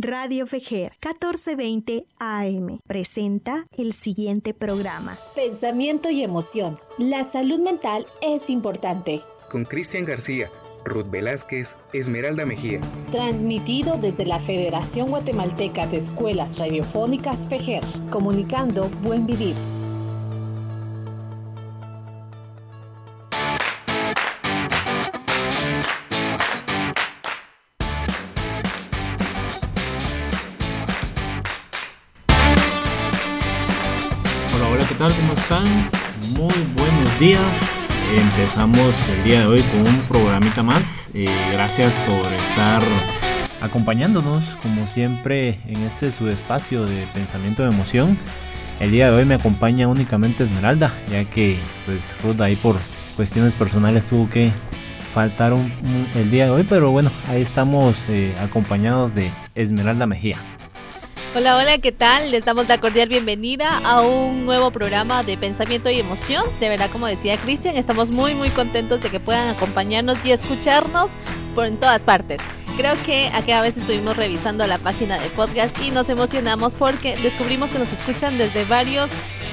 Radio Fejer 1420 AM presenta el siguiente programa. Pensamiento y emoción. La salud mental es importante. Con Cristian García, Ruth Velázquez, Esmeralda Mejía. Transmitido desde la Federación Guatemalteca de Escuelas Radiofónicas Fejer, comunicando buen vivir. Están? Muy buenos días. Empezamos el día de hoy con un programita más. Eh, gracias por estar acompañándonos, como siempre, en este su espacio de pensamiento de emoción. El día de hoy me acompaña únicamente Esmeralda, ya que pues Ruth ahí por cuestiones personales tuvo que faltar el día de hoy, pero bueno, ahí estamos eh, acompañados de Esmeralda Mejía. Hola, hola, ¿qué tal? Les damos la cordial bienvenida a un nuevo programa de pensamiento y emoción. De verdad, como decía Cristian, estamos muy, muy contentos de que puedan acompañarnos y escucharnos por en todas partes. Creo que a vez estuvimos revisando la página de podcast y nos emocionamos porque descubrimos que nos escuchan desde varios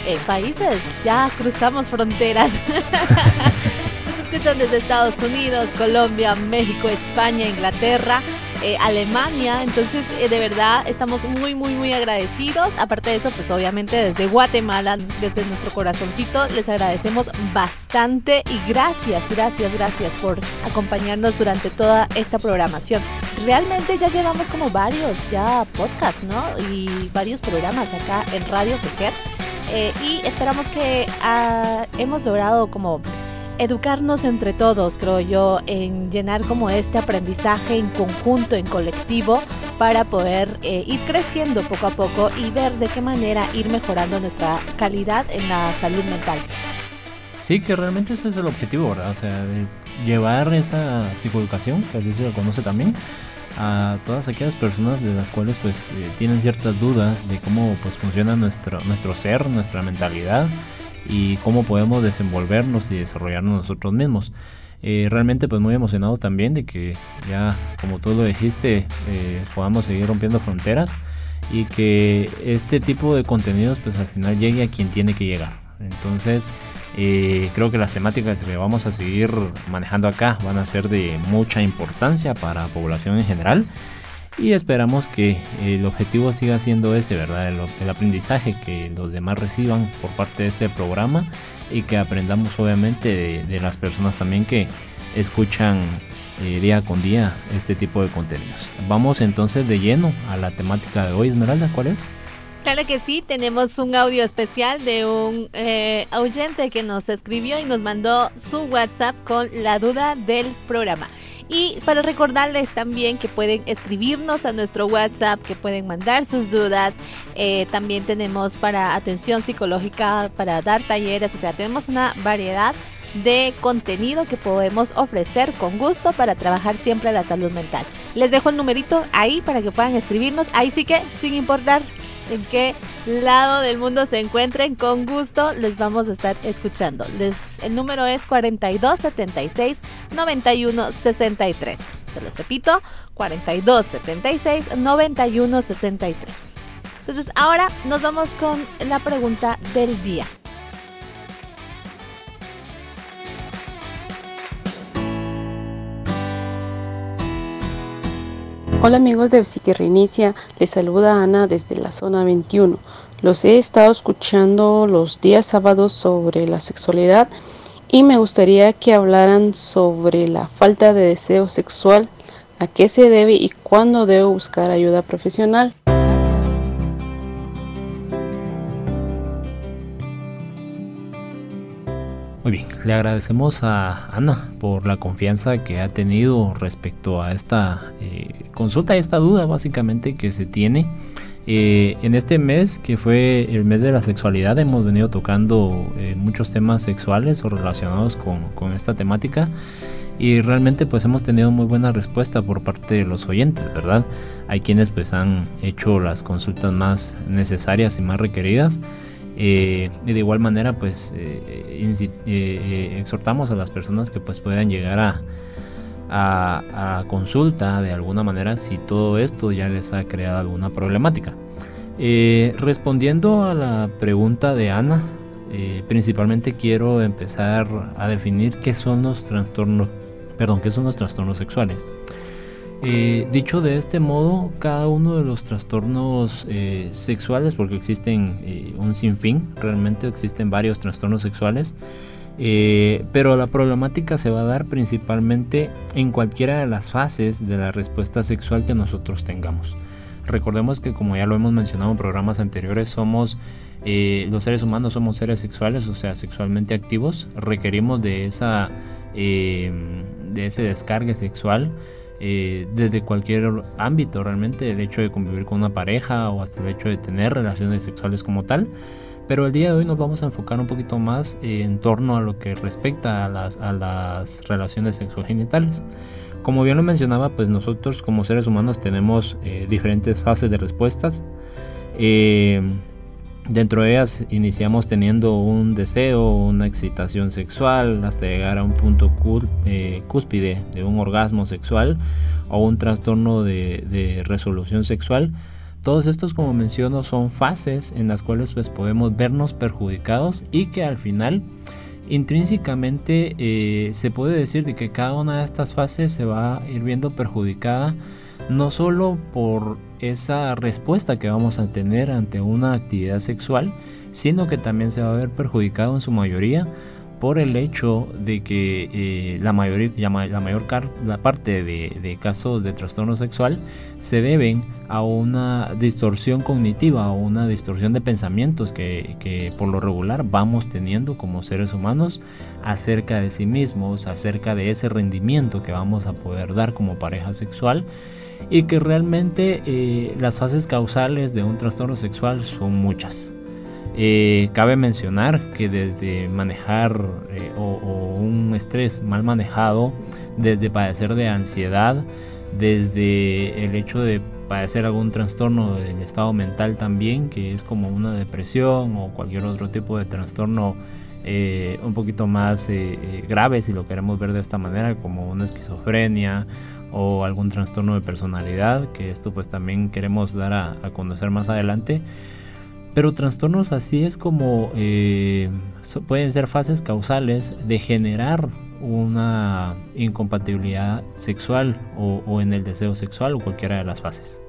eh, países. Ya cruzamos fronteras. nos escuchan desde Estados Unidos, Colombia, México, España, Inglaterra. Eh, Alemania. Entonces, eh, de verdad, estamos muy, muy, muy agradecidos. Aparte de eso, pues obviamente desde Guatemala, desde nuestro corazoncito, les agradecemos bastante y gracias, gracias, gracias por acompañarnos durante toda esta programación. Realmente ya llevamos como varios ya podcasts, ¿no? Y varios programas acá en Radio Pequer. Eh, y esperamos que ah, hemos logrado como educarnos entre todos, creo yo, en llenar como este aprendizaje en conjunto, en colectivo, para poder eh, ir creciendo poco a poco y ver de qué manera ir mejorando nuestra calidad en la salud mental. Sí, que realmente ese es el objetivo, ¿verdad? O sea, llevar esa psicoeducación, que así se lo conoce también, a todas aquellas personas de las cuales pues eh, tienen ciertas dudas de cómo pues funciona nuestro, nuestro ser, nuestra mentalidad y cómo podemos desenvolvernos y desarrollarnos nosotros mismos. Eh, realmente pues muy emocionado también de que ya como tú lo dijiste eh, podamos seguir rompiendo fronteras y que este tipo de contenidos pues al final llegue a quien tiene que llegar. Entonces eh, creo que las temáticas que vamos a seguir manejando acá van a ser de mucha importancia para la población en general y esperamos que el objetivo siga siendo ese, ¿verdad? El, aprendizaje que los demás reciban por parte de este programa y que aprendamos obviamente de, las personas también que escuchan eh, día con día este tipo de contenidos. Vamos entonces de lleno a la temática de hoy, Esmeralda, ¿cuál es? Claro que sí, tenemos un audio especial de un eh, oyente que nos escribió y nos mandó su WhatsApp con la duda del programa. Y para recordarles también que pueden escribirnos a nuestro WhatsApp, que pueden mandar sus dudas. Eh, también tenemos para atención psicológica, para dar talleres, o sea, tenemos una variedad de contenido que podemos ofrecer con gusto para trabajar siempre la salud mental. Les dejo el numerito ahí para que puedan escribirnos. Ahí sí que, sin importar en qué lado del mundo se encuentren, con gusto les vamos a estar escuchando. Les, el número es 4276 9163. Se los repito, 4276 9163. Entonces ahora nos vamos con la pregunta del día. Hola amigos de Psique Reinicia, les saluda Ana desde la zona 21. Los he estado escuchando los días sábados sobre la sexualidad y me gustaría que hablaran sobre la falta de deseo sexual, a qué se debe y cuándo debo buscar ayuda profesional. Muy bien, le agradecemos a Ana por la confianza que ha tenido respecto a esta eh, consulta, esta duda básicamente que se tiene. Eh, en este mes, que fue el mes de la sexualidad, hemos venido tocando eh, muchos temas sexuales o relacionados con, con, esta temática y realmente pues hemos tenido muy buena respuesta por parte de los oyentes, ¿verdad? Hay quienes pues han hecho las consultas más necesarias y más requeridas. Eh, y de igual manera, pues eh, eh, exhortamos a las personas que pues puedan llegar a, a, consulta de alguna manera si todo esto ya les ha creado alguna problemática. Respondiendo a la pregunta de Ana, principalmente quiero empezar a definir qué son los trastornos, perdón, qué son los trastornos sexuales. Eh, dicho de este modo, cada uno de los trastornos sexuales, porque existen un sinfín, realmente existen varios trastornos sexuales, eh, pero la problemática se va a dar principalmente en cualquiera de las fases de la respuesta sexual que nosotros tengamos. Recordemos que como ya lo hemos mencionado en programas anteriores, somos eh, los seres humanos somos seres sexuales, o sea, sexualmente activos. Requerimos de esa eh, de ese descargue sexual desde cualquier ámbito, realmente el hecho de convivir con una pareja o hasta el hecho de tener relaciones sexuales como tal. Pero el día de hoy nos vamos a enfocar un poquito más en torno a lo que respecta a las, a las relaciones sexogenitales. Como bien lo mencionaba, pues nosotros como seres humanos tenemos eh, diferentes fases de respuestas. Eh, dentro de ellas iniciamos teniendo un deseo, una excitación sexual, hasta llegar a un punto eh, cúspide de un orgasmo sexual o un trastorno de, resolución sexual. Todos estos, como menciono, son fases en las cuales pues, podemos vernos perjudicados y que al final intrínsecamente eh, se puede decir de que cada una de estas fases se va a ir viendo perjudicada no solo por esa respuesta que vamos a tener ante una actividad sexual, sino que también se va a ver perjudicado en su mayoría por el hecho de que eh, la, mayoría, la mayor parte de, casos de trastorno sexual se deben a una distorsión cognitiva o una distorsión de pensamientos que, que, por lo regular vamos teniendo como seres humanos acerca de sí mismos, acerca de ese rendimiento que vamos a poder dar como pareja sexual y que realmente eh, las fases causales de un trastorno sexual son muchas. Eh, cabe mencionar que desde manejar eh, o, un estrés mal manejado, desde padecer de ansiedad, desde el hecho de padecer algún trastorno del estado mental también, que es como una depresión o cualquier otro tipo de trastorno un poquito más grave, si lo queremos ver de esta manera, como una esquizofrenia o algún trastorno de personalidad, que esto pues también queremos dar a conocer más adelante. Pero trastornos así es como eh, pueden ser fases causales de generar una incompatibilidad sexual o, en el deseo sexual o cualquiera de las fases.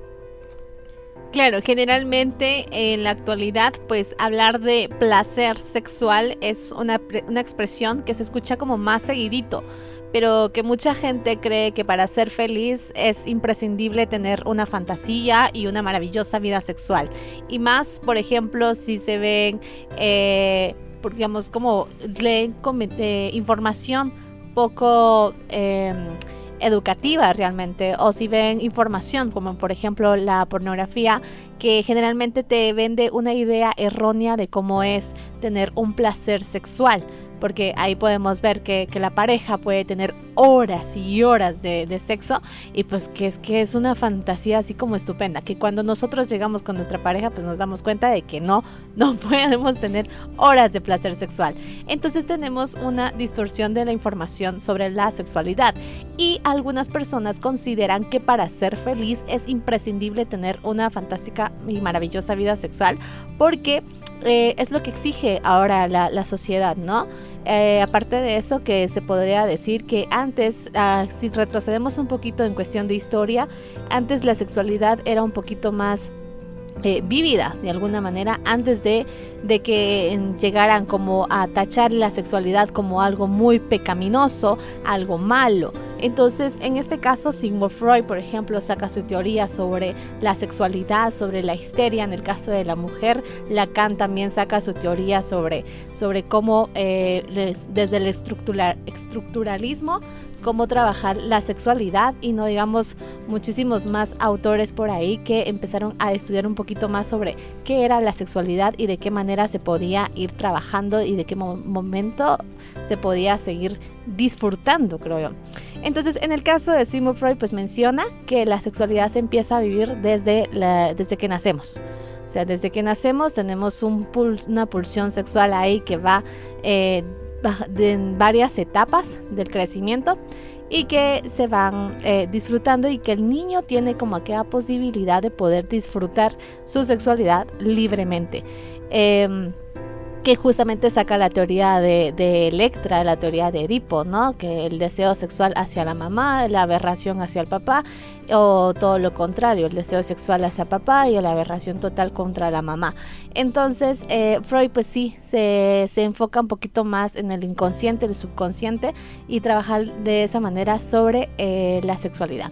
Claro, generalmente en la actualidad, pues hablar de placer sexual es una, una expresión que se escucha como más seguidito pero que mucha gente cree que para ser feliz es imprescindible tener una fantasía y una maravillosa vida sexual. Y más, por ejemplo, si se ven, eh, digamos, como leen eh, información poco... Em, educativa realmente o si ven información como por ejemplo la pornografía que generalmente te vende una idea errónea de cómo es tener un placer sexual porque ahí podemos ver que, la pareja puede tener horas y horas de, sexo y pues que es que es una fantasía así como estupenda, que cuando nosotros llegamos con nuestra pareja pues nos damos cuenta de que no, no podemos tener horas de placer sexual. Entonces tenemos una distorsión de la información sobre la sexualidad y algunas personas consideran que para ser feliz es imprescindible tener una fantástica y maravillosa vida sexual porque eh, es lo que exige ahora la, sociedad, ¿no? Eh, aparte de eso, que se podría decir que antes, ah, si retrocedemos un poquito en cuestión de historia, antes la sexualidad era un poquito más eh, vívida de alguna manera antes de, de, que llegaran como a tachar la sexualidad como algo muy pecaminoso, algo malo. Entonces, en este caso, Sigmund Freud, por ejemplo, saca su teoría sobre la sexualidad, sobre la histeria en el caso de la mujer. Lacan también saca su teoría sobre, sobre cómo eh, desde el estructuralismo, cómo trabajar la sexualidad y no digamos muchísimos más autores por ahí que empezaron a estudiar un poquito más sobre qué era la sexualidad y de qué manera se podía ir trabajando y de qué momento se podía seguir disfrutando, creo yo. Entonces, en el caso de Sigmund Freud, pues menciona que la sexualidad se empieza a vivir desde, desde que nacemos. O sea, desde que nacemos tenemos una pulsión sexual ahí que va eh, en varias etapas del crecimiento y que se van eh, disfrutando y que el niño tiene como aquella posibilidad de poder disfrutar su sexualidad libremente. Em, que justamente saca la teoría de, Electra, la teoría de Edipo, ¿no? Que el deseo sexual hacia la mamá, la aberración hacia el papá, o todo lo contrario, el deseo sexual hacia papá y la aberración total contra la mamá. Entonces, eh, Freud pues sí, se, enfoca un poquito más en el inconsciente, el subconsciente, y trabajar de esa manera sobre eh, la sexualidad.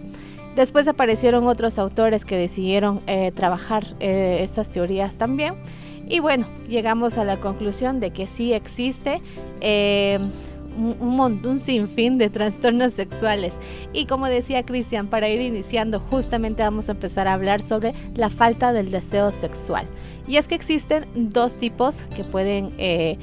Después aparecieron otros autores que decidieron eh, trabajar estas teorías también. Y bueno, llegamos a la conclusión de que sí existe eh, un, un, sinfín de trastornos sexuales. Y como decía Cristian, para ir iniciando, justamente vamos a empezar a hablar sobre la falta del deseo sexual. Y es que existen dos tipos que pueden... Eh,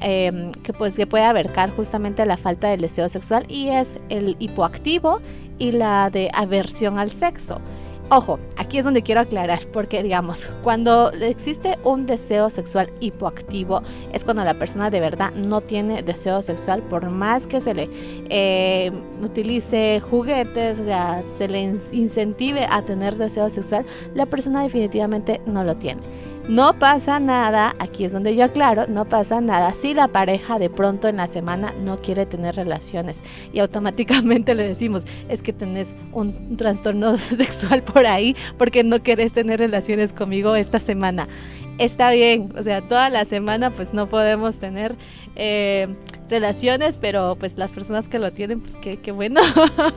em, que pues que puede abarcar justamente la falta del deseo sexual y es el hipoactivo y la de aversión al sexo. Ojo, aquí es donde quiero aclarar, porque digamos, cuando existe un deseo sexual hipoactivo, es cuando la persona de verdad no tiene deseo sexual, por más que se le eh, utilice juguetes, o sea, se le incentive a tener deseo sexual, la persona definitivamente no lo tiene. No pasa nada, aquí es donde yo aclaro, no pasa nada si la pareja de pronto en la semana no quiere tener relaciones y automáticamente le decimos, es que tenés un, trastorno sexual por ahí porque no querés tener relaciones conmigo esta semana. Está bien, o sea, toda la semana pues no podemos tener... Eh, relaciones, pero pues las personas que lo tienen, pues qué, qué bueno.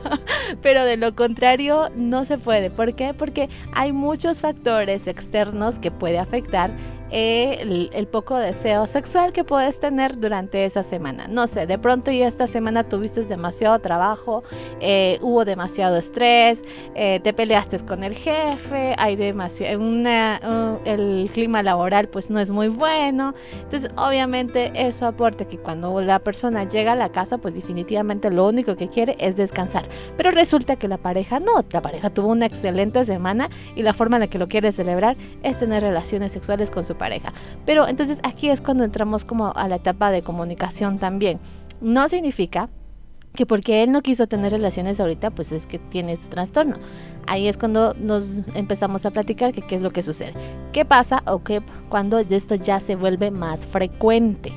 pero de lo contrario, no se puede. ¿Por qué? Porque hay muchos factores externos que puede afectar el, poco deseo sexual que puedes tener durante esa semana. No sé, de pronto ya esta semana tuviste demasiado trabajo, eh, hubo demasiado estrés, eh, te peleaste con el jefe, hay demasiado, una, el clima laboral pues no es muy bueno. Entonces obviamente eso aporta que cuando la persona llega a la casa pues definitivamente lo único que quiere es descansar. Pero resulta que la pareja no, la pareja tuvo una excelente semana y la forma en la que lo quiere celebrar es tener relaciones sexuales con su pareja. Pero entonces aquí es cuando entramos como a la etapa de comunicación también. No significa que porque él no quiso tener relaciones ahorita, pues es que tiene este trastorno. Ahí es cuando nos empezamos a platicar que qué es lo que sucede. ¿Qué pasa o qué cuando esto ya se vuelve más frecuente?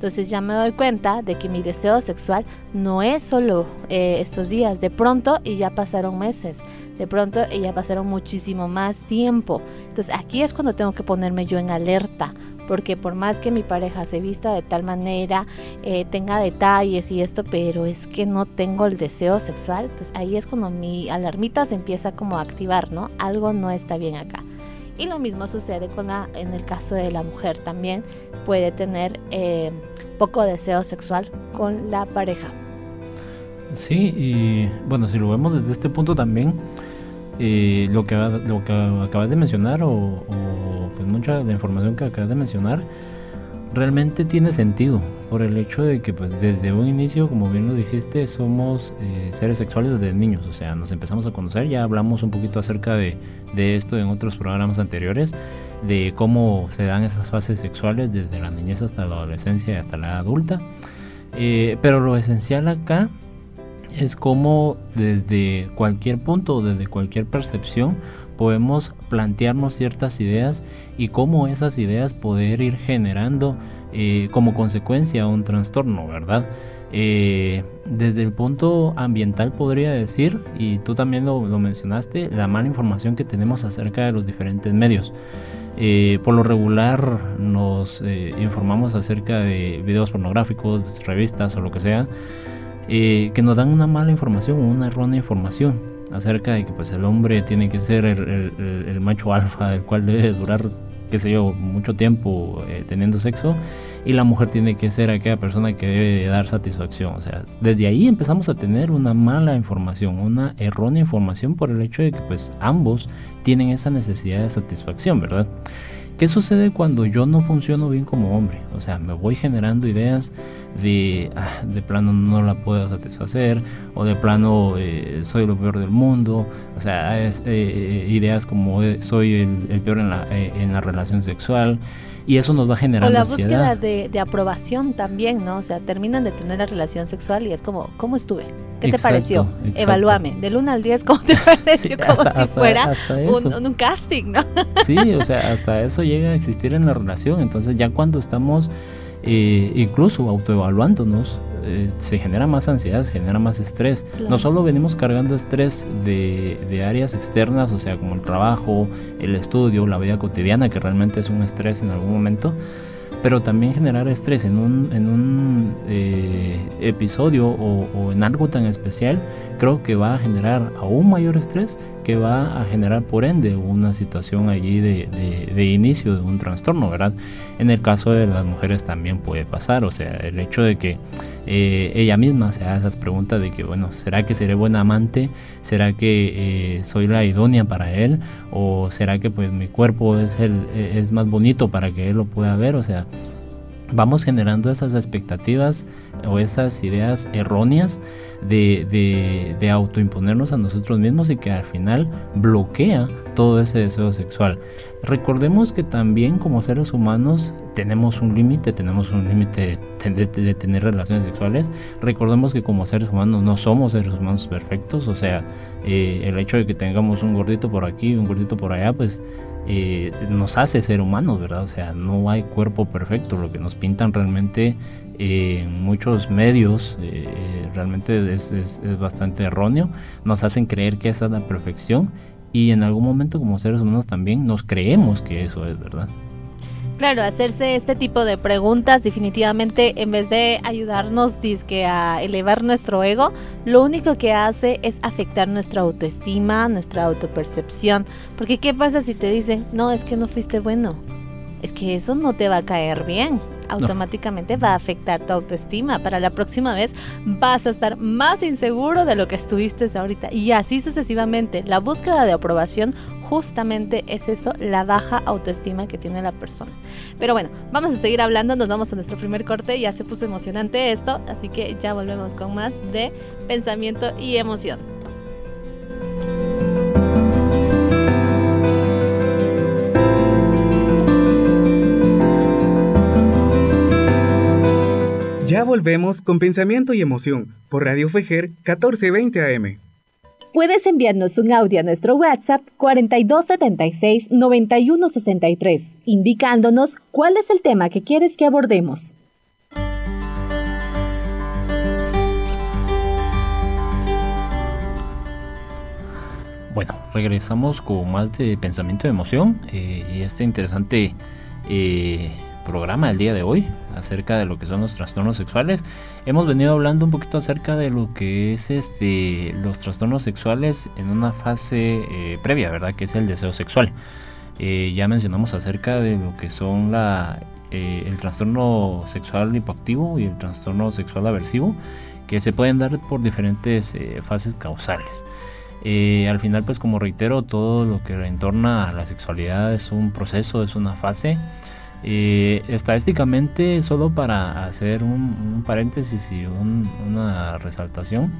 Entonces ya me doy cuenta de que mi deseo sexual no es solo eh, estos días, de pronto y ya pasaron meses, de pronto y ya pasaron muchísimo más tiempo. Entonces aquí es cuando tengo que ponerme yo en alerta, porque por más que mi pareja se vista de tal manera, eh, tenga detalles y esto, pero es que no tengo el deseo sexual, pues ahí es cuando mi alarmita se empieza como a activar, ¿no? Algo no está bien acá. Y lo mismo sucede con la, en el caso de la mujer también puede tener eh, poco deseo sexual con la pareja. Sí, y bueno, si lo vemos desde este punto también, eh, lo, que, lo que acabas de mencionar o, pues mucha de la información que acabas de mencionar realmente tiene sentido por el hecho de que pues desde un inicio, como bien lo dijiste, somos eh, seres sexuales desde niños, o sea, nos empezamos a conocer, ya hablamos un poquito acerca de, de, esto en otros programas anteriores, de cómo se dan esas fases sexuales desde la niñez hasta la adolescencia y hasta la adulta, eh, pero lo esencial acá es cómo desde cualquier punto, desde cualquier percepción, podemos plantearnos ciertas ideas y cómo esas ideas poder ir generando eh, como consecuencia un trastorno, ¿verdad? Eh, desde el punto ambiental podría decir, y tú también lo, mencionaste, la mala información que tenemos acerca de los diferentes medios. Eh, por lo regular nos informamos acerca de videos pornográficos, revistas o lo que sea, que nos dan una mala información o una errónea información acerca de que pues el hombre tiene que ser el, macho alfa, el cual debe durar, qué sé yo, mucho tiempo eh, teniendo sexo, y la mujer tiene que ser aquella persona que debe dar satisfacción. O sea, desde ahí empezamos a tener una mala información, una errónea información por el hecho de que pues ambos tienen esa necesidad de satisfacción, ¿verdad? ¿Qué sucede cuando yo no funciono bien como hombre? O sea, me voy generando ideas de, ah, de plano no la puedo satisfacer, o de plano eh, soy lo peor del mundo, o sea, es, eh, ideas como eh, soy el, peor en la, en la relación sexual, y eso nos va a generar o la búsqueda de, de, aprobación también, ¿no? O sea, terminan de tener la relación sexual y es como, ¿cómo estuve? ¿Qué te pareció? Evalúame, del 1 al 10, ¿cómo te pareció? como si fuera un, un, casting, ¿no? Sí, o sea, hasta eso llega a existir en la relación, entonces ya cuando estamos eh, incluso autoevaluándonos, eh, se genera más ansiedad, se genera más estrés. No solo venimos cargando estrés de, de, áreas externas, o sea, como el trabajo, el estudio, la vida cotidiana, que realmente es un estrés en algún momento, pero también generar estrés en un, en un eh, episodio o, en algo tan especial, creo que va a generar aún mayor estrés que va a generar por ende una situación allí de, de, inicio de un trastorno, ¿verdad? En el caso de las mujeres también puede pasar, o sea, el hecho de que eh, ella misma se haga esas preguntas de que, bueno, ¿será que seré buena amante? ¿Será que eh, soy la idónea para él? ¿O será que pues mi cuerpo es, el, es más bonito para que él lo pueda ver? O sea, vamos generando esas expectativas o esas ideas erróneas de, de, autoimponernos a nosotros mismos y que al final bloquea todo ese deseo sexual. Recordemos que también como seres humanos tenemos un límite, tenemos un límite de, tener relaciones sexuales. Recordemos que como seres humanos no somos seres humanos perfectos, o sea, eh, el hecho de que tengamos un gordito por aquí, un gordito por allá, pues eh, nos hace ser humanos, ¿verdad? O sea, no hay cuerpo perfecto, lo que nos pintan realmente eh, en muchos medios eh, realmente es, es, bastante erróneo, nos hacen creer que esa es la perfección y en algún momento como seres humanos también nos creemos que eso es verdad. Claro, hacerse este tipo de preguntas definitivamente en vez de ayudarnos a elevar nuestro ego, lo único que hace es afectar nuestra autoestima, nuestra autopercepción. Porque ¿qué pasa si te dicen, no, es que no fuiste bueno? Es que eso no te va a caer bien automáticamente va a afectar tu autoestima. Para la próxima vez vas a estar más inseguro de lo que estuviste ahorita. Y así sucesivamente. La búsqueda de aprobación justamente es eso, la baja autoestima que tiene la persona. Pero bueno, vamos a seguir hablando, nos vamos a nuestro primer corte, ya se puso emocionante esto, así que ya volvemos con más de pensamiento y emoción. Ya volvemos con Pensamiento y Emoción por Radio Fejer 1420 AM. Puedes enviarnos un audio a nuestro WhatsApp 4276-9163, indicándonos cuál es el tema que quieres que abordemos. Bueno, regresamos con más de pensamiento y emoción eh, y este interesante eh, programa del día de hoy acerca de lo que son los trastornos sexuales. Hemos venido hablando un poquito acerca de lo que es este los trastornos sexuales en una fase eh, previa, ¿verdad? Que es el deseo sexual. Eh, ya mencionamos acerca de lo que son la, eh, el trastorno sexual hipoactivo y el trastorno sexual aversivo, que se pueden dar por diferentes fases causales. al final, pues como reitero, todo lo que entorna a la sexualidad es un proceso, es una fase. Eh, estadísticamente, solo para hacer un, paréntesis y una resaltación,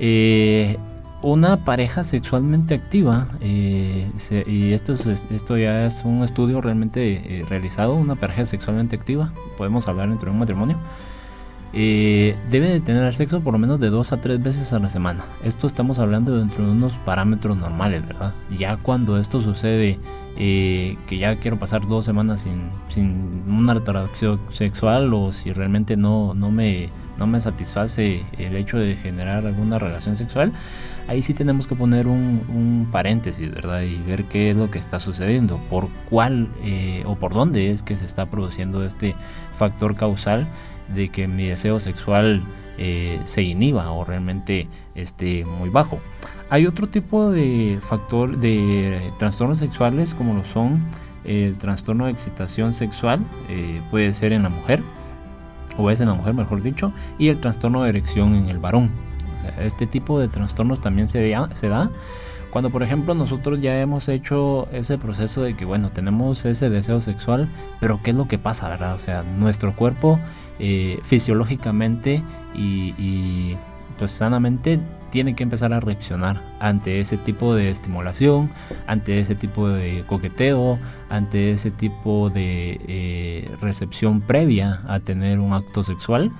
eh, una pareja sexualmente activa, eh, y esto, esto ya es un estudio realmente realizado, una pareja sexualmente activa, podemos hablar entre un matrimonio, debe de tener sexo por lo menos de dos a tres veces a la semana. Esto estamos hablando dentro de unos parámetros normales, ¿verdad? Ya cuando esto sucede eh, que ya quiero pasar dos semanas sin, sin una atracción sexual o si realmente no, no, me, no me satisface el hecho de generar alguna relación sexual, ahí sí tenemos que poner un, paréntesis, ¿verdad? Y ver qué es lo que está sucediendo, por cuál eh, o por dónde es que se está produciendo este factor causal de que mi deseo sexual eh, se inhiba o realmente esté muy bajo. Hay otro tipo de factor de trastornos sexuales como lo son el trastorno de excitación sexual, eh, puede ser en la mujer, o es en la mujer mejor dicho, y el trastorno de erección en el varón. este tipo de trastornos también se, da cuando por ejemplo nosotros ya hemos hecho ese proceso de que bueno, tenemos ese deseo sexual, pero ¿qué es lo que pasa, verdad? O sea, nuestro cuerpo eh, fisiológicamente y, y, pues sanamente tiene que empezar a reaccionar ante ese tipo de estimulación, ante ese tipo de coqueteo, ante ese tipo de eh, recepción previa a tener un acto sexual.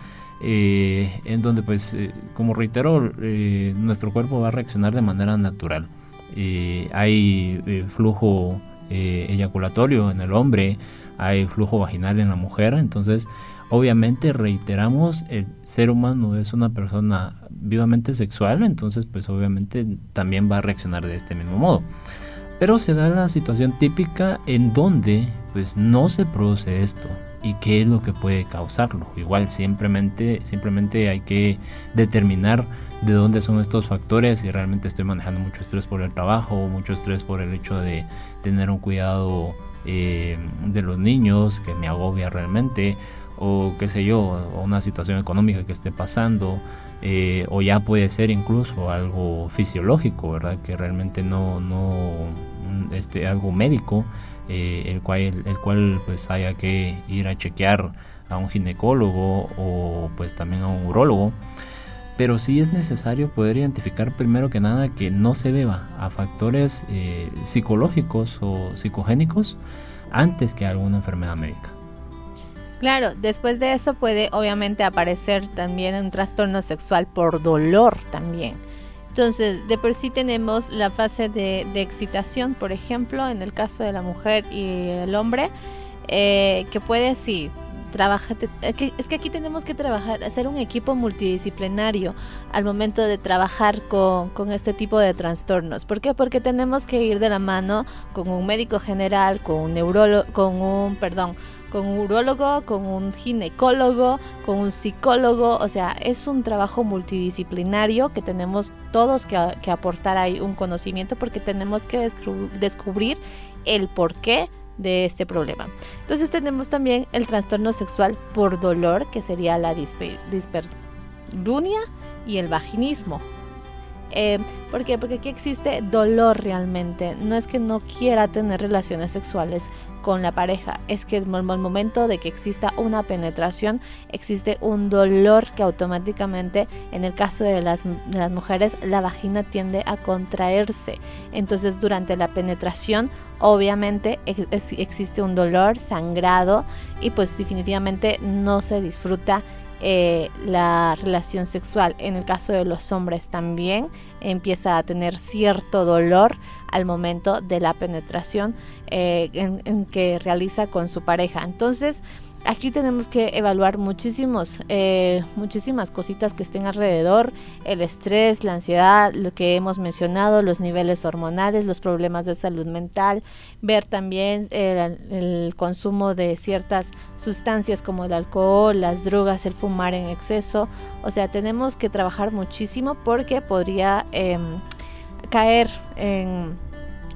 Eh, en donde pues como reitero nuestro cuerpo va a reaccionar de manera natural hay flujo eyaculatorio en el hombre hay flujo vaginal en la mujer entonces obviamente reiteramos, el ser humano es una persona vivamente sexual, entonces pues obviamente también va a reaccionar de este mismo modo. Pero se da la situación típica en donde pues no se produce esto y qué es lo que puede causarlo. Igual simplemente, simplemente hay que determinar de dónde son estos factores, si realmente estoy manejando mucho estrés por el trabajo, mucho estrés por el hecho de tener un cuidado eh, de los niños que me agobia realmente, o qué sé yo, o una situación económica que esté pasando, eh, o ya puede ser incluso algo fisiológico, ¿verdad? Que realmente no, no, este, algo médico, eh, el cual, el cual pues haya que ir a chequear a un ginecólogo o pues también a un urólogo. Pero sí es necesario poder identificar primero que nada que no se deba a factores eh, psicológicos o psicogénicos antes que a alguna enfermedad médica. Claro, después de eso puede obviamente aparecer también un trastorno sexual por dolor también. Entonces, de por sí tenemos la fase de, excitación, por ejemplo, en el caso de la mujer y el hombre, eh, que puede sí trabajar. Es que aquí tenemos que trabajar, hacer un equipo multidisciplinario al momento de trabajar con, con este tipo de trastornos. ¿Por qué? Porque tenemos que ir de la mano con un médico general, con un neurólogo, con un, perdón, con un urólogo, con un ginecólogo, con un psicólogo, o sea, es un trabajo multidisciplinario que tenemos todos que, aportar ahí un conocimiento porque tenemos que descubrir el porqué de este problema. Entonces tenemos también el trastorno sexual por dolor, que sería la disperlunia y el vaginismo. Eh, ¿Por qué? Porque aquí existe dolor realmente. No es que no quiera tener relaciones sexuales con la pareja, es que en el momento de que exista una penetración existe un dolor que automáticamente, en el caso de las, mujeres, la vagina tiende a contraerse. Entonces durante la penetración obviamente existe un dolor, sangrado y pues definitivamente no se disfruta eh, la relación sexual. En el caso de los hombres también empieza a tener cierto dolor al momento de la penetración eh, en, que realiza con su pareja. Entonces, aquí tenemos que evaluar muchísimos, eh, muchísimas cositas que estén alrededor, el estrés, la ansiedad, lo que hemos mencionado, los niveles hormonales, los problemas de salud mental, ver también el, el consumo de ciertas sustancias como el alcohol, las drogas, el fumar en exceso. O sea, tenemos que trabajar muchísimo porque podría em, caer en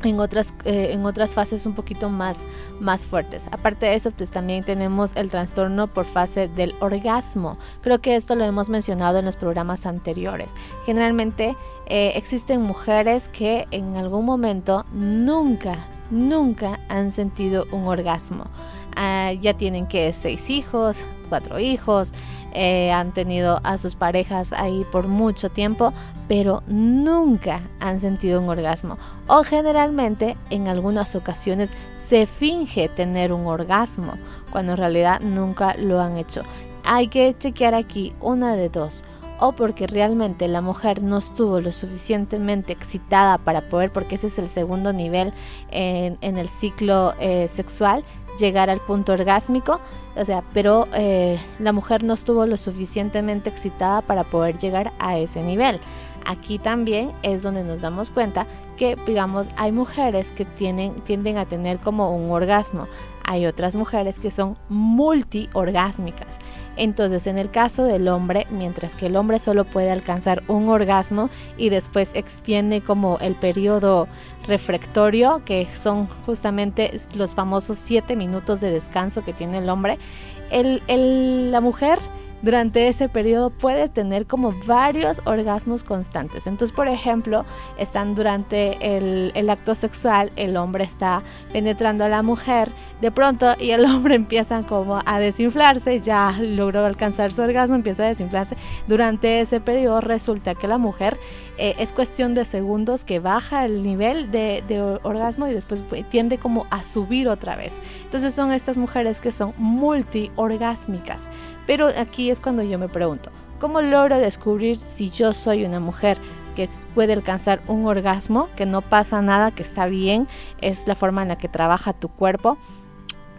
en otras, eh, en otras fases un poquito más, más fuertes. Aparte de eso, pues también tenemos el trastorno por fase del orgasmo. Creo que esto lo hemos mencionado en los programas anteriores. Generalmente eh, existen mujeres que en algún momento nunca, nunca han sentido un orgasmo. Ah, ya tienen que seis hijos, cuatro hijos, eh, han tenido a sus parejas ahí por mucho tiempo, pero nunca han sentido un orgasmo. O generalmente en algunas ocasiones se finge tener un orgasmo, cuando en realidad nunca lo han hecho. Hay que chequear aquí una de dos o porque realmente la mujer no estuvo lo suficientemente excitada para poder, porque ese es el segundo nivel en, el ciclo eh, sexual, llegar al punto orgásmico, o sea, pero eh, la mujer no estuvo lo suficientemente excitada para poder llegar a ese nivel. Aquí también es donde nos damos cuenta que, digamos, hay mujeres que tienen, tienden a tener como un orgasmo. Hay otras mujeres que son multiorgásmicas. Entonces, en el caso del hombre, mientras que el hombre solo puede alcanzar un orgasmo y después extiende como el periodo refractorio, que son justamente los famosos siete minutos de descanso que tiene el hombre, el, la mujer durante ese periodo puede tener como varios orgasmos constantes. Entonces, por ejemplo, están durante el, el acto sexual, el hombre está penetrando a la mujer de pronto y el hombre empieza como a desinflarse, ya logró alcanzar su orgasmo, empieza a desinflarse. Durante ese periodo resulta que la mujer eh, es cuestión de segundos que baja el nivel de, de orgasmo y después tiende como a subir otra vez. Entonces son estas mujeres que son multiorgásmicas. Pero aquí es cuando yo me pregunto, ¿cómo logro descubrir si yo soy una mujer que puede alcanzar un orgasmo, que no pasa nada, que está bien, es la forma en la que trabaja tu cuerpo?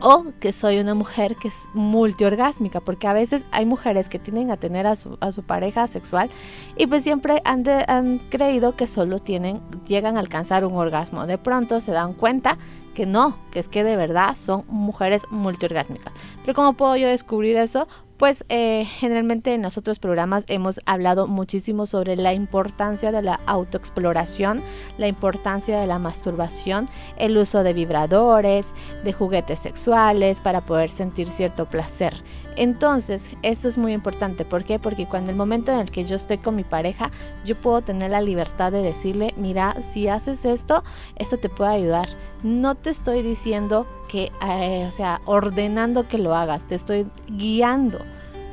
o que soy una mujer que es multiorgásmica, porque a veces hay mujeres que tienen a tener a su, pareja sexual y pues siempre han, han creído que solo tienen, llegan a alcanzar un orgasmo. De pronto se dan cuenta que no, que es que de verdad son mujeres multiorgásmicas. Pero ¿cómo puedo yo descubrir eso? Pues eh, generalmente en los otros programas hemos hablado muchísimo sobre la importancia de la autoexploración, la importancia de la masturbación, el uso de vibradores, de juguetes sexuales para poder sentir cierto placer. Entonces, esto es muy importante. ¿Por qué? Porque cuando el momento en el que yo estoy con mi pareja, yo puedo tener la libertad de decirle, mira, si haces esto, esto te puede ayudar. No te estoy diciendo que, eh, o sea, ordenando que lo hagas, te estoy guiando.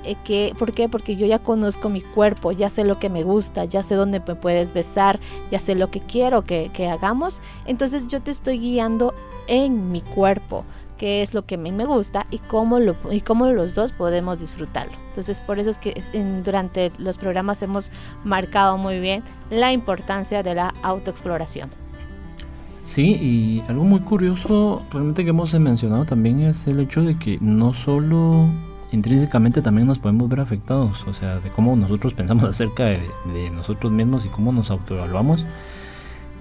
Eh, que, ¿Por qué? Porque yo ya conozco mi cuerpo, ya sé lo que me gusta, ya sé dónde me puedes besar, ya sé lo que quiero que, que hagamos. Entonces yo te estoy guiando en mi cuerpo qué es lo que a mí me gusta y cómo, lo, y cómo los dos podemos disfrutarlo. Entonces por eso es que durante los programas hemos marcado muy bien la importancia de la autoexploración. Sí, y algo muy curioso realmente que hemos mencionado también es el hecho de que no solo intrínsecamente también nos podemos ver afectados, o sea, de cómo nosotros pensamos acerca de, de nosotros mismos y cómo nos autoevaluamos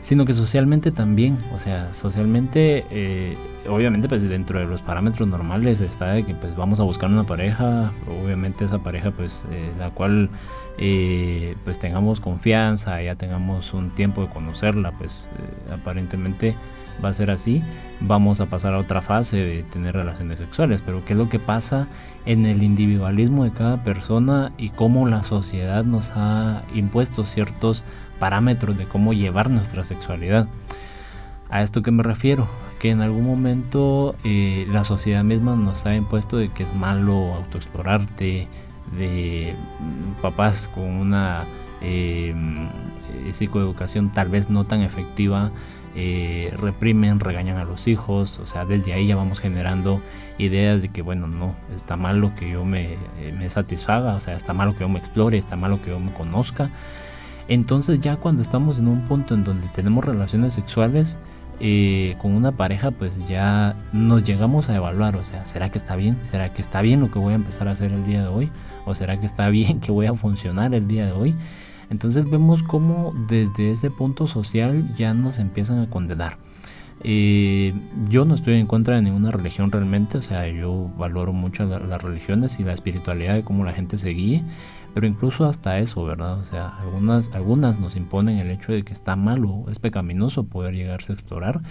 sino que socialmente también, o sea, socialmente, eh, obviamente pues dentro de los parámetros normales está de que pues vamos a buscar una pareja, obviamente esa pareja pues eh, la cual eh, pues tengamos confianza, ya tengamos un tiempo de conocerla, pues aparentemente va a ser así, vamos a pasar a otra fase de tener relaciones sexuales, pero qué es lo que pasa en el individualismo de cada persona y cómo la sociedad nos ha impuesto ciertos parámetros de cómo llevar nuestra sexualidad. ¿A esto que me refiero? Que en algún momento eh, la sociedad misma nos ha impuesto de que es malo autoexplorarte, de mm, papás con una em, eh, psicoeducación tal vez no tan efectiva, eh, reprimen, regañan a los hijos, o sea, desde ahí ya vamos generando ideas de que, bueno, no, está malo que yo me, me satisfaga, o sea, está malo que yo me explore, está malo que yo me conozca. Entonces ya cuando estamos en un punto en donde tenemos relaciones sexuales eh, con una pareja, pues ya nos llegamos a evaluar, o sea, ¿será que está bien? ¿Será que está bien lo que voy a empezar a hacer el día de hoy? ¿O será que está bien que voy a funcionar el día de hoy? Entonces vemos cómo desde ese punto social ya nos empiezan a condenar. Eh, yo no estoy en contra de ninguna religión realmente, o sea, yo valoro mucho las religiones y la espiritualidad de cómo la gente se guíe, pero incluso hasta eso, ¿verdad? O sea, algunas, algunas nos imponen el hecho de que está malo, es pecaminoso poder llegarse a explorar.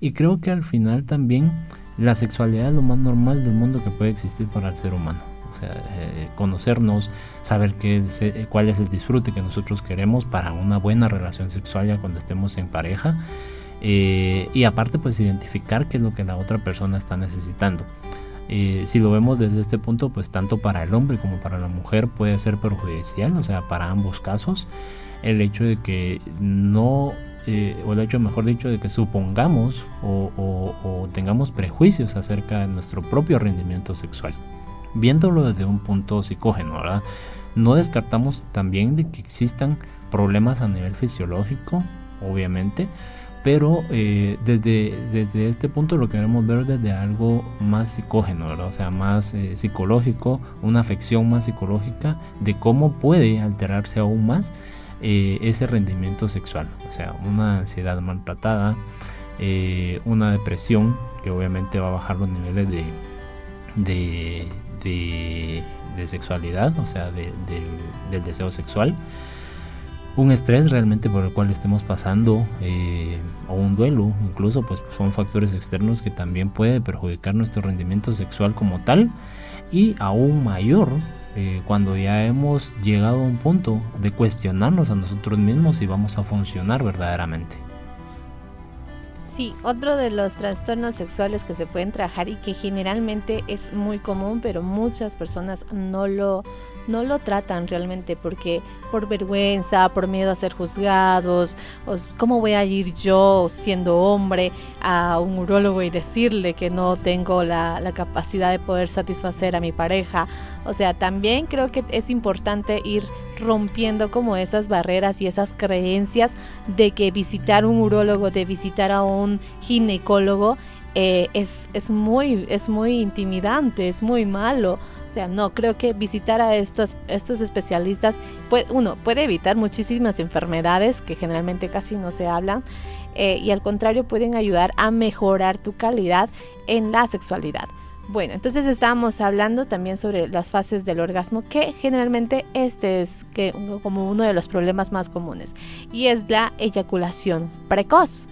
Y creo que al final también la sexualidad es lo más normal del mundo que puede existir para el ser humano. O sea, eh, conocernos, saber qué, eh, cuál es el disfrute que nosotros queremos para una buena relación sexual ya cuando estemos en pareja. Eh, y aparte pues identificar qué es lo que la otra persona está necesitando. Si lo vemos desde este punto, pues tanto para el hombre como para la mujer puede ser perjudicial, o sea, para ambos casos, el hecho de que no, o el hecho, mejor dicho, de que supongamos o, tengamos prejuicios acerca de nuestro propio rendimiento sexual. Viéndolo desde un punto psicógeno. No descartamos también de que existan problemas a nivel fisiológico, obviamente, pero eh, desde, desde este punto lo queremos ver desde algo más psicógeno, o sea, más eh, psicológico, una afección más psicológica de cómo puede alterarse aún más eh, ese rendimiento sexual, o sea, una ansiedad maltratada, una depresión que obviamente va a bajar los niveles de, de, sexualidad, o sea, del deseo sexual un estrés realmente por el cual estemos pasando eh, o un duelo incluso pues son factores externos que también puede perjudicar nuestro rendimiento sexual como tal y aún mayor eh, cuando ya hemos llegado a un punto de cuestionarnos a nosotros mismos si vamos a funcionar verdaderamente. Sí, otro de los trastornos sexuales que se pueden trabajar y que generalmente es muy común, pero muchas personas no lo, no lo tratan realmente porque por vergüenza, por miedo a ser juzgados, ¿cómo voy a ir yo siendo hombre a un urólogo y decirle que no tengo la, la capacidad de poder satisfacer a mi pareja? O sea, también creo que es importante ir rompiendo como esas barreras y esas creencias de que visitar un urólogo, de visitar a un ginecólogo, eh, es, es, muy, es muy intimidante, es muy malo. O sea, no, creo que visitar a estos, estos especialistas, puede, uno, puede evitar muchísimas enfermedades que generalmente casi no se hablan eh, y al contrario pueden ayudar a mejorar tu calidad en la sexualidad. Bueno, entonces estábamos hablando también sobre las fases del orgasmo, que generalmente este es como uno de los problemas más comunes, y es la eyaculación precoz.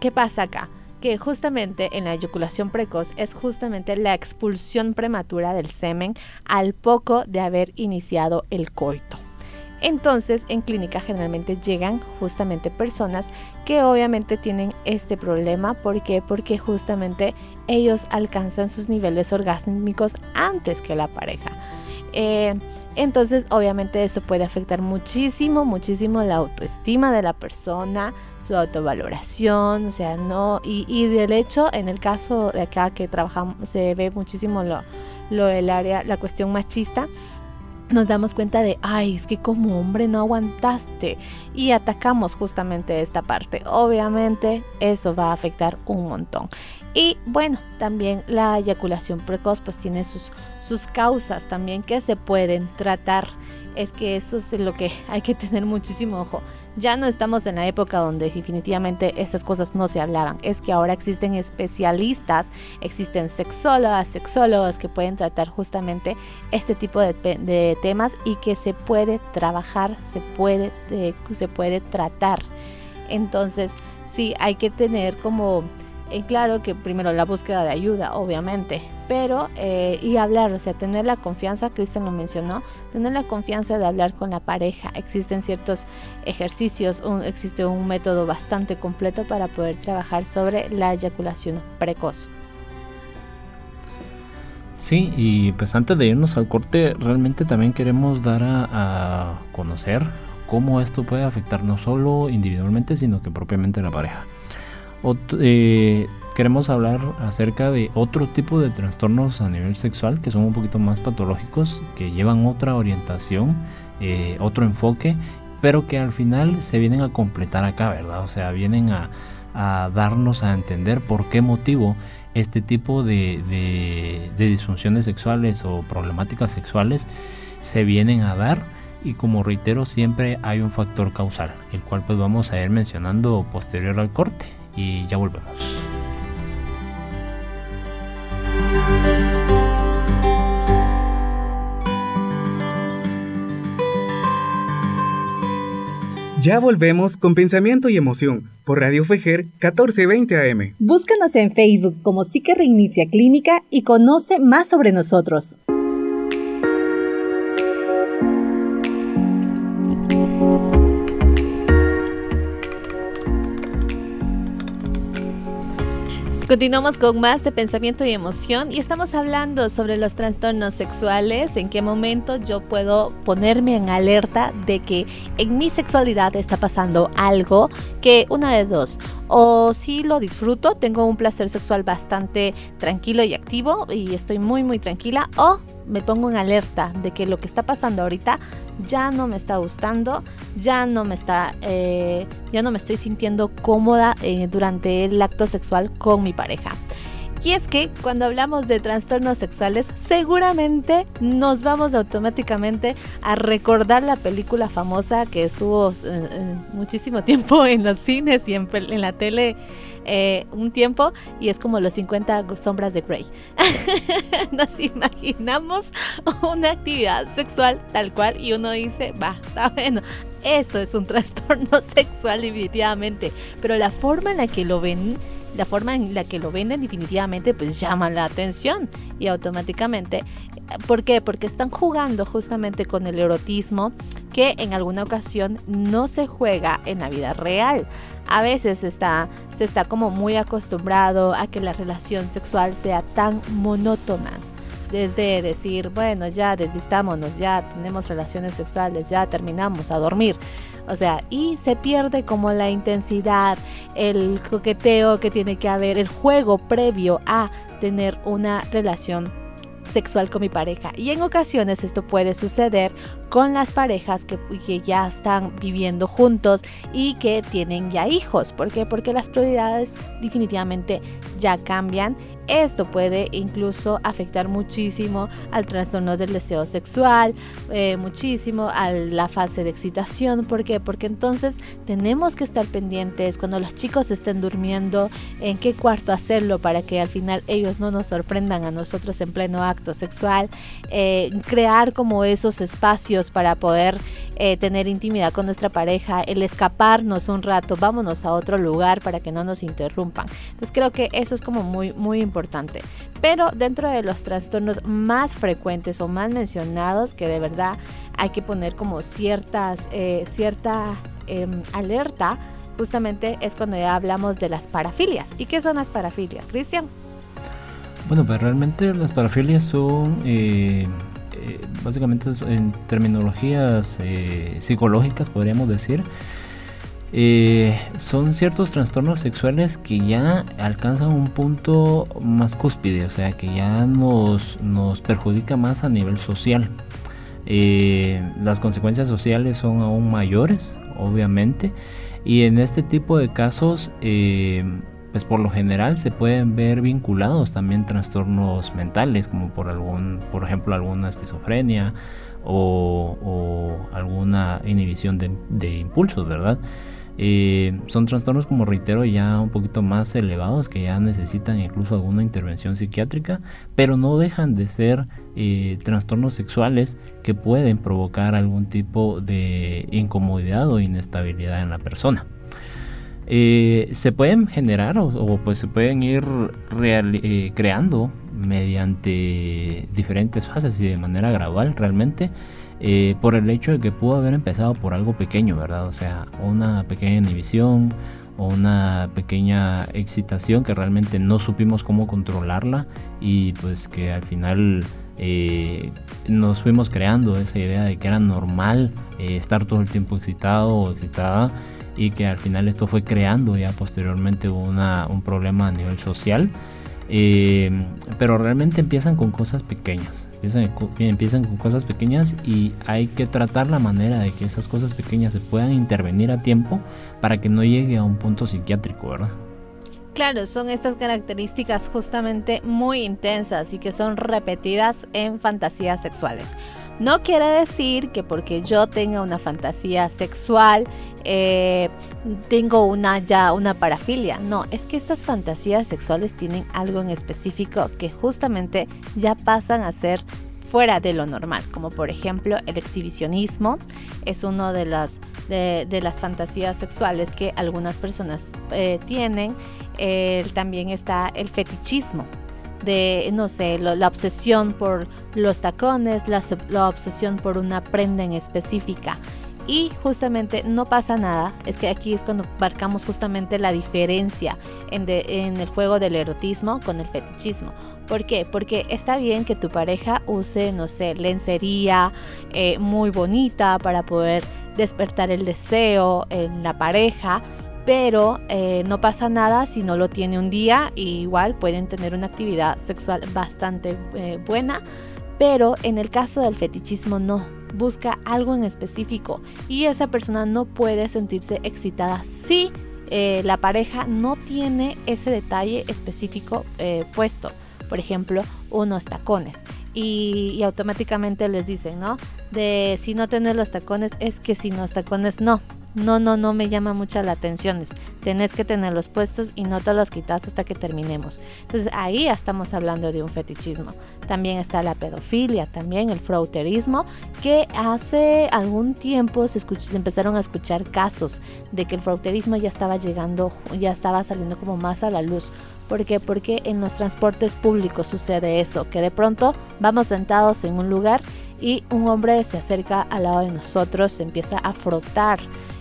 ¿Qué pasa acá? Que justamente en la eyaculación precoz es justamente la expulsión prematura del semen al poco de haber iniciado el coito. Entonces, en clínica generalmente llegan justamente personas que obviamente tienen este problema. ¿Por qué? Porque justamente ellos alcanzan sus niveles orgásmicos antes que la pareja. Eh, entonces, obviamente eso puede afectar muchísimo, muchísimo la autoestima de la persona, su autovaloración, o sea, no, y, del hecho, en el caso de acá que trabajamos, se ve muchísimo lo, lo del área, la cuestión machista, nos damos cuenta de, ay, es que como hombre no aguantaste y atacamos justamente esta parte. Obviamente eso va a afectar un montón. Y bueno, también la eyaculación precoz pues tiene sus, sus causas también que se pueden tratar. Es que eso es lo que hay que tener muchísimo ojo. Ya no estamos en la época donde definitivamente esas cosas no se hablaban. Es que ahora existen especialistas, existen sexólogas, sexólogos que pueden tratar justamente este tipo de, temas y que se puede trabajar, se puede, eh, se puede tratar. Entonces, sí, hay que tener como y claro que primero la búsqueda de ayuda, obviamente, pero eh, y hablar, o sea, tener la confianza, Cristian lo mencionó, tener la confianza de hablar con la pareja. Existen ciertos ejercicios, existe un método bastante completo para poder trabajar sobre la eyaculación precoz. Sí, y pues antes de irnos al corte, realmente también queremos dar a conocer cómo esto puede afectar no solo individualmente, sino que propiamente la pareja. Eh, queremos hablar acerca de otro tipo de trastornos a nivel sexual que son un poquito más patológicos, que llevan otra orientación, eh, otro enfoque, pero que al final se vienen a completar acá, ¿verdad? O sea, vienen a, darnos a entender por qué motivo este tipo de, de disfunciones sexuales o problemáticas sexuales se vienen a dar y como reitero siempre hay un factor causal, el cual pues vamos a ir mencionando posterior al corte y ya volvemos. Ya volvemos con pensamiento y emoción por Radio Fejer 1420 AM. Búscanos en Facebook como Psique Reinicia Clínica y conoce más sobre nosotros. Continuamos con más de pensamiento y emoción y estamos hablando sobre los trastornos sexuales, en qué momento yo puedo ponerme en alerta de que en mi sexualidad está pasando algo que una de dos, o si lo disfruto, tengo un placer sexual bastante tranquilo y activo y estoy muy muy tranquila, o me pongo en alerta de que lo que está pasando ahorita ya no me está gustando, ya no me está, eh, ya no me estoy sintiendo cómoda eh, durante el acto sexual con mi pareja. Y es que cuando hablamos de trastornos sexuales, seguramente nos vamos automáticamente a recordar la película famosa que estuvo eh, muchísimo tiempo en los cines y en, en la tele eh, un tiempo y es como los 50 sombras de Grey. Nos imaginamos una actividad sexual tal cual y uno dice, va, está bueno. Eso es un trastorno sexual definitivamente, pero la forma en la que lo ven la forma en la que lo venden definitivamente pues llama la atención y automáticamente ¿por qué? Porque están jugando justamente con el erotismo que en alguna ocasión no se juega en la vida real. A veces está, se está como muy acostumbrado a que la relación sexual sea tan monótona desde decir, bueno, ya desvistámonos, ya tenemos relaciones sexuales, ya terminamos a dormir. O sea, y se pierde como la intensidad, el coqueteo que tiene que haber, el juego previo a tener una relación sexual con mi pareja. Y en ocasiones esto puede suceder con las parejas que, que, ya están viviendo juntos y que tienen ya hijos. ¿Por qué? Porque las prioridades definitivamente ya cambian esto puede incluso afectar muchísimo al trastorno del deseo sexual, eh, muchísimo a la fase de excitación. ¿Por qué? Porque entonces tenemos que estar pendientes cuando los chicos estén durmiendo, en qué cuarto hacerlo para que al final ellos no nos sorprendan a nosotros en pleno acto sexual. Eh, crear como esos espacios para poder eh, tener intimidad con nuestra pareja, el escaparnos un rato, vámonos a otro lugar para que no nos interrumpan. Entonces creo que eso es como muy, muy importante. Pero dentro de los trastornos más frecuentes o más mencionados, que de verdad hay que poner como ciertas, eh, cierta em, alerta, justamente es cuando ya hablamos de las parafilias. ¿Y qué son las parafilias, Cristian? Bueno, pues realmente las parafilias son... Eh, básicamente en terminologías eh, psicológicas podríamos decir, eh, son ciertos trastornos sexuales que ya alcanzan un punto más cúspide, o sea, que ya nos, nos perjudica más a nivel social. las consecuencias sociales son aún mayores, obviamente, y en este tipo de casos pues por lo general se pueden ver vinculados también trastornos mentales, como por algún, por ejemplo, alguna esquizofrenia o, alguna inhibición de, impulsos, ¿verdad? Eh, son trastornos, como reitero, ya un poquito más elevados que ya necesitan incluso alguna intervención psiquiátrica, pero no dejan de ser eh, trastornos sexuales que pueden provocar algún tipo de incomodidad o inestabilidad en la persona. Eh, se pueden generar o, pues se pueden ir eh, creando mediante diferentes fases y de manera gradual realmente eh, por el hecho de que pudo haber empezado por algo pequeño, ¿verdad? O sea, una pequeña inhibición o una pequeña excitación que realmente no supimos cómo controlarla y pues que al final nos fuimos creando esa idea de que era normal estar todo el tiempo excitado o excitada y que al final esto fue creando ya posteriormente una, un problema a nivel social. Eh, pero realmente empiezan con cosas pequeñas, empiezan, empiezan con cosas pequeñas y hay que tratar la manera de que esas cosas pequeñas se puedan intervenir a tiempo para que no llegue a un punto psiquiátrico, ¿verdad? Claro, son estas características justamente muy intensas y que son repetidas en fantasías sexuales. No quiere decir que porque yo tenga una fantasía sexual eh, tengo una ya una parafilia. No, es que estas fantasías sexuales tienen algo en específico que justamente ya pasan a ser fuera de lo normal, como por ejemplo el exhibicionismo es una de las, de, las fantasías sexuales que algunas personas eh, tienen. también está el fetichismo, de, no sé, la obsesión por los tacones, la, obsesión por una prenda en específica. Y justamente no pasa nada, es que aquí es cuando marcamos justamente la diferencia en, en el juego del erotismo con el fetichismo. ¿Por qué? Porque está bien que tu pareja use, no sé, lencería eh, muy bonita para poder despertar el deseo en la pareja, pero eh, no pasa nada si no lo tiene un día y igual pueden tener una actividad sexual bastante eh, buena, pero en el caso del fetichismo no, busca algo en específico y esa persona no puede sentirse excitada si eh, la pareja no tiene ese detalle específico puesto. Por ejemplo, unos tacones. Y, automáticamente les dicen, ¿no? De si no tenés los tacones, es que si no tacones, no no, no, no me llama mucho la atención. Tenés que tenerlos puestos y no te los quitas hasta que terminemos. Entonces ahí estamos hablando de un fetichismo. También está la pedofilia, también el frauterismo, que hace algún tiempo se, empezaron a escuchar casos de que el frauterismo ya estaba llegando, ya estaba saliendo como más a la luz. ¿Por qué? Porque en los transportes públicos sucede eso, que de pronto vamos sentados en un lugar y un hombre se acerca al lado de nosotros, se empieza a frotar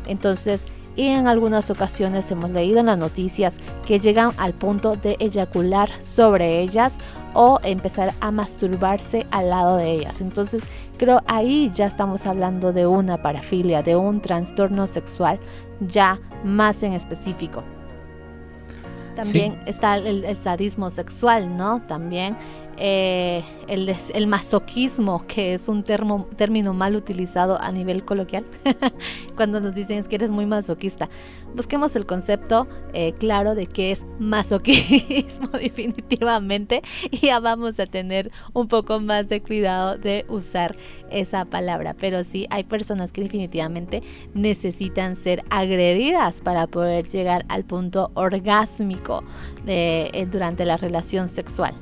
entonces, y en algunas ocasiones hemos leído en las noticias que llegan al punto de eyacular sobre ellas o empezar a masturbarse al lado de ellas. Entonces creo ahí ya estamos hablando de una parafilia, de un trastorno sexual ya más en específico. También está el, el, sadismo sexual, ¿no? También eh, el, masoquismo, que es un termo, término mal utilizado a nivel coloquial, cuando nos dicen que eres muy masoquista. Busquemos el concepto eh, claro de qué es masoquismo definitivamente y ya vamos a tener un poco más de cuidado de usar esa palabra. Pero sí, hay personas que definitivamente necesitan ser agredidas para poder llegar al punto orgásmico eh, durante la relación sexual.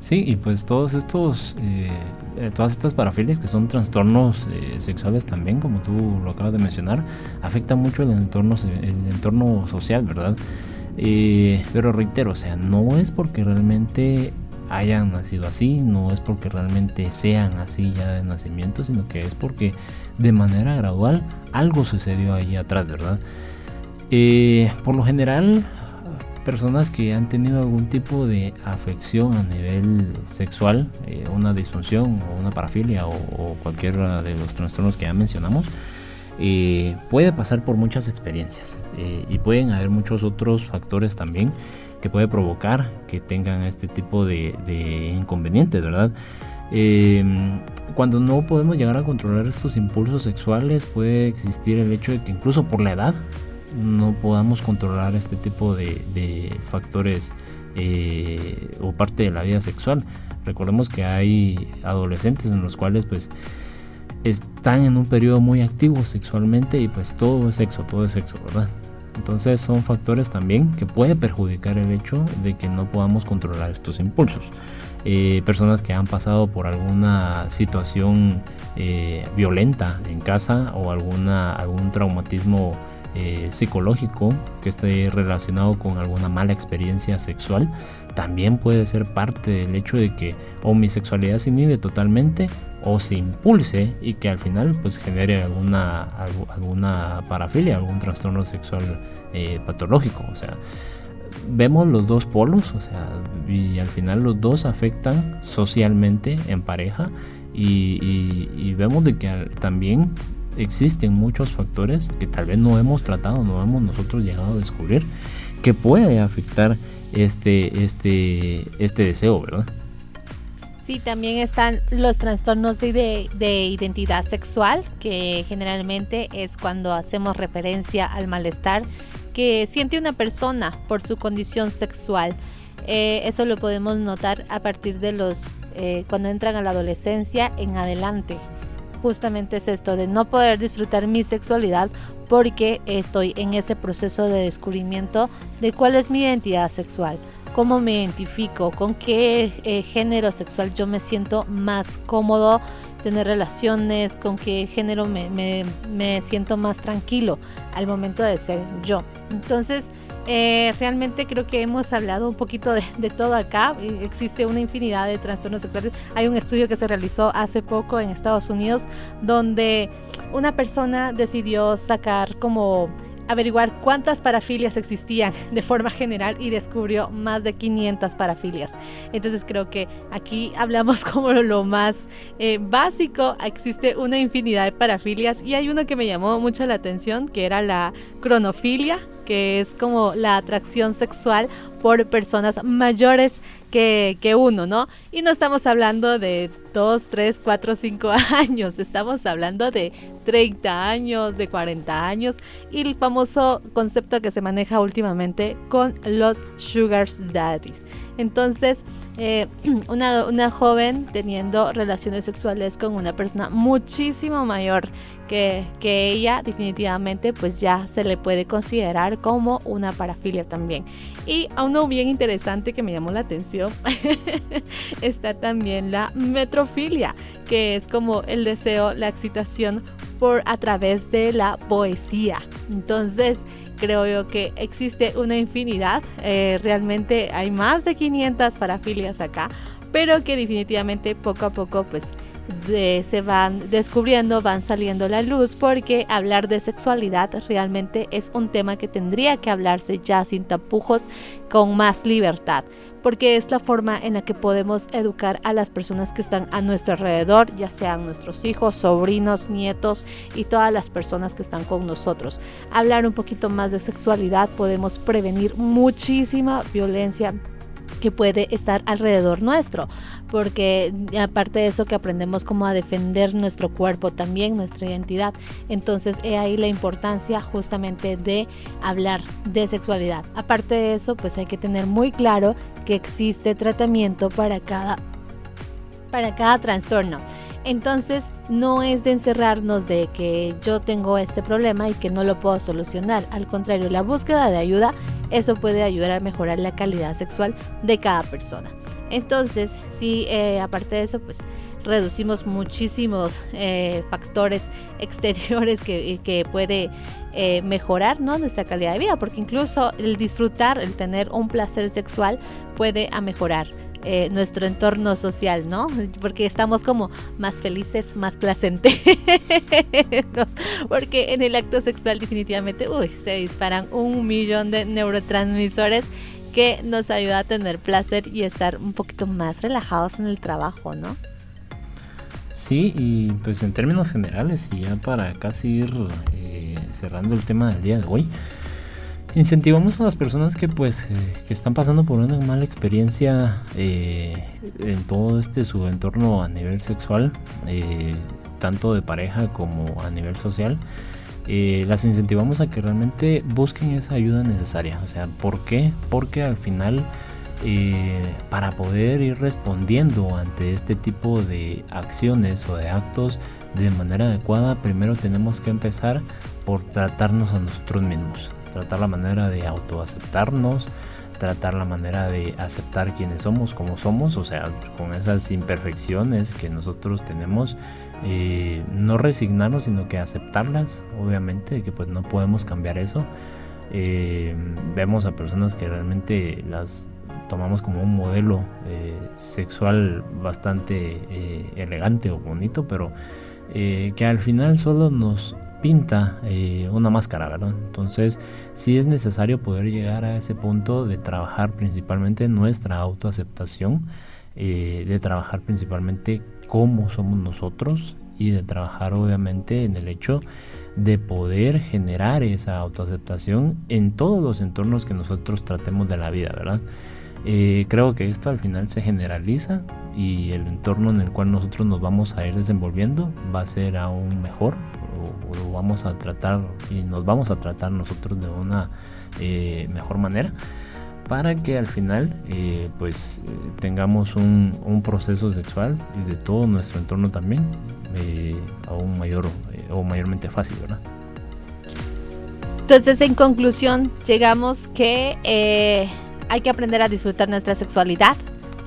Sí, y pues todos estos, eh, eh, todas estas parafilias que son trastornos eh, sexuales también, como tú lo acabas de mencionar, afectan mucho el entorno, el entorno social, ¿verdad? pero reitero, o sea, no es porque realmente hayan nacido así, no es porque realmente sean así ya de nacimiento, sino que es porque de manera gradual algo sucedió ahí atrás, ¿verdad? por lo general, personas que han tenido algún tipo de afección a nivel sexual, eh, una disfunción o una parafilia o, cualquiera de los trastornos que ya mencionamos, eh, puede pasar por muchas experiencias eh, y pueden haber muchos otros factores también que puede provocar que tengan este tipo de, de inconvenientes, ¿verdad? cuando no podemos llegar a controlar estos impulsos sexuales puede existir el hecho de que incluso por la edad no podamos controlar este tipo de, factores eh, o parte de la vida sexual. Recordemos que hay adolescentes en los cuales pues están en un periodo muy activo sexualmente y pues todo es sexo, todo es sexo, ¿verdad? Entonces son factores también que pueden perjudicar el hecho de que no podamos controlar estos impulsos. Eh, personas que han pasado por alguna situación eh, violenta en casa o alguna, algún traumatismo eh, psicológico que esté relacionado con alguna mala experiencia sexual, también puede ser parte del hecho de que o mi sexualidad se inhibe totalmente o se impulse y que al final pues genere alguna, alguna parafilia, algún trastorno sexual eh, patológico. O sea, vemos los dos polos, o sea, y al final los dos afectan socialmente en pareja y, vemos de que también existen muchos factores que tal vez no hemos tratado, no hemos nosotros llegado a descubrir, que puede afectar este, este, este deseo, ¿verdad? Sí, también están los trastornos de, de, identidad sexual, que generalmente es cuando hacemos referencia al malestar que siente una persona por su condición sexual. Eh, eso lo podemos notar a partir de los, eh, cuando entran a la adolescencia en adelante justamente es esto de no poder disfrutar mi sexualidad porque estoy en ese proceso de descubrimiento de cuál es mi identidad sexual, cómo me identifico, con qué eh, género sexual yo me siento más cómodo tener relaciones, con qué género me, me siento más tranquilo al momento de ser yo. Entonces, eh, realmente creo que hemos hablado un poquito de, todo acá. Existe una infinidad de trastornos sexuales. Hay un estudio que se realizó hace poco en Estados Unidos donde una persona decidió sacar como averiguar cuántas parafilias existían de forma general y descubrió más de 500 parafilias. Entonces creo que aquí hablamos como lo más eh, básico. Existe una infinidad de parafilias y hay uno que me llamó mucho la atención que era la cronofilia que es como la atracción sexual por personas mayores que, que, uno, ¿no? Y no estamos hablando de 2, 3, 4, 5 años, estamos hablando de 30 años, de 40 años y el famoso concepto que se maneja últimamente con los sugar daddies. Entonces, eh, una, una joven teniendo relaciones sexuales con una persona muchísimo mayor que, que, ella definitivamente pues ya se le puede considerar como una parafilia también. Y a uno bien interesante que me llamó la atención está también la metrofilia, que es como el deseo, la excitación por a través de la poesía. Entonces, creo yo que existe una infinidad, eh, realmente hay más de 500 parafilias acá, pero que definitivamente poco a poco pues se van descubriendo, van saliendo la luz, porque hablar de sexualidad realmente es un tema que tendría que hablarse ya sin tapujos, con más libertad porque es la forma en la que podemos educar a las personas que están a nuestro alrededor, ya sean nuestros hijos, sobrinos, nietos y todas las personas que están con nosotros. Hablar un poquito más de sexualidad podemos prevenir muchísima violencia que puede estar alrededor nuestro, porque aparte de eso que aprendemos como a defender nuestro cuerpo también, nuestra identidad, entonces he ahí la importancia justamente de hablar de sexualidad. Aparte de eso, pues hay que tener muy claro que existe tratamiento para cada para cada trastorno. Entonces, no es de encerrarnos de que yo tengo este problema y que no lo puedo solucionar. Al contrario, la búsqueda de ayuda eso puede ayudar a mejorar la calidad sexual de cada persona. Entonces, si eh, aparte de eso, pues reducimos muchísimos eh, factores exteriores que, que puede eh, mejorar ¿no? nuestra calidad de vida, porque incluso el disfrutar, el tener un placer sexual puede mejorar eh, nuestro entorno social, ¿no? Porque estamos como más felices, más placentes. Porque en el acto sexual definitivamente, uy, se disparan un millón de neurotransmisores que nos ayuda a tener placer y estar un poquito más relajados en el trabajo, ¿no? Sí, y pues en términos generales, y ya para casi ir eh, cerrando el tema del día de hoy, incentivamos a las personas que pues eh, que están pasando por una mala experiencia eh, en todo este su entorno a nivel sexual eh, tanto de pareja como a nivel social las incentivamos a que realmente busquen esa ayuda necesaria o sea ¿por qué? porque al final para poder ir respondiendo ante este tipo de acciones o de actos de manera adecuada primero tenemos que empezar por tratarnos a nosotros mismos tratar la manera de autoaceptarnos, tratar la manera de aceptar quienes somos, como somos, o sea, con esas imperfecciones que nosotros tenemos, eh, no resignarnos, sino que aceptarlas, obviamente, que pues no podemos cambiar eso. Eh, vemos a personas que realmente las tomamos como un modelo eh, sexual bastante elegante o bonito, pero que al final solo nos pinta eh, una máscara, ¿verdad? Entonces, sí es necesario poder llegar a ese punto de trabajar principalmente nuestra autoaceptación, eh, de trabajar principalmente cómo somos nosotros y de trabajar obviamente en el hecho de poder generar esa autoaceptación en todos los entornos que nosotros tratemos de la vida, ¿verdad? Eh, creo que esto al final se generaliza y el entorno en el cual nosotros nos vamos a ir desenvolviendo va a ser aún mejor o, vamos a tratar y nos vamos a tratar nosotros de una eh, mejor manera para que al final eh, pues eh, tengamos un, un, proceso sexual y de todo nuestro entorno también aún mayor o mayormente fácil, ¿verdad? Entonces en conclusión llegamos que hay que aprender a disfrutar nuestra sexualidad,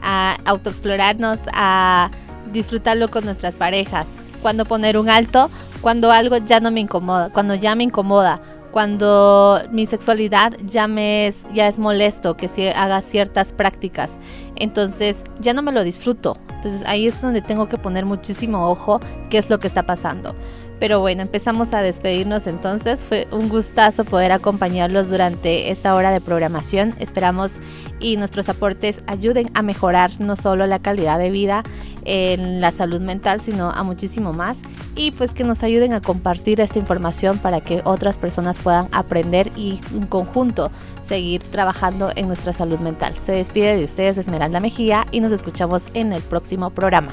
a autoexplorarnos, a disfrutarlo con nuestras parejas. Cuando poner un alto, cuando algo ya no me incomoda, cuando ya me incomoda, cuando mi sexualidad ya me es, ya es molesto que si haga ciertas prácticas, entonces ya no me lo disfruto. Entonces ahí es donde tengo que poner muchísimo ojo qué es lo que está pasando. Pero bueno, empezamos a despedirnos entonces. Fue un gustazo poder acompañarlos durante esta hora de programación. Esperamos y nuestros aportes ayuden a mejorar no solo la calidad de vida en la salud mental, sino a muchísimo más. Y pues que nos ayuden a compartir esta información para que otras personas puedan aprender y en conjunto seguir trabajando en nuestra salud mental. Se despide de ustedes Esmeralda Mejía y nos escuchamos en el próximo programa.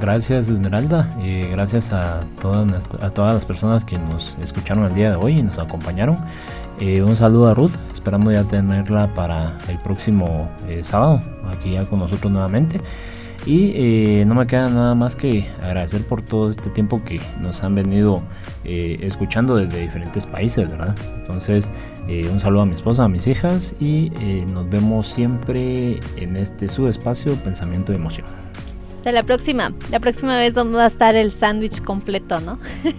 Gracias Esmeralda y gracias a todas, a todas las personas que nos escucharon el día de hoy y nos acompañaron. Eh, un saludo a Ruth, esperamos ya tenerla para el próximo eh, sábado, aquí ya con nosotros nuevamente. Y eh, no me queda nada más que agradecer por todo este tiempo que nos han venido escuchando desde diferentes países, ¿verdad? Entonces, un saludo a mi esposa, a mis hijas y nos vemos siempre en este subespacio Pensamiento y Emoción. Hasta la próxima. La próxima vez vamos a estar el sándwich completo, ¿no?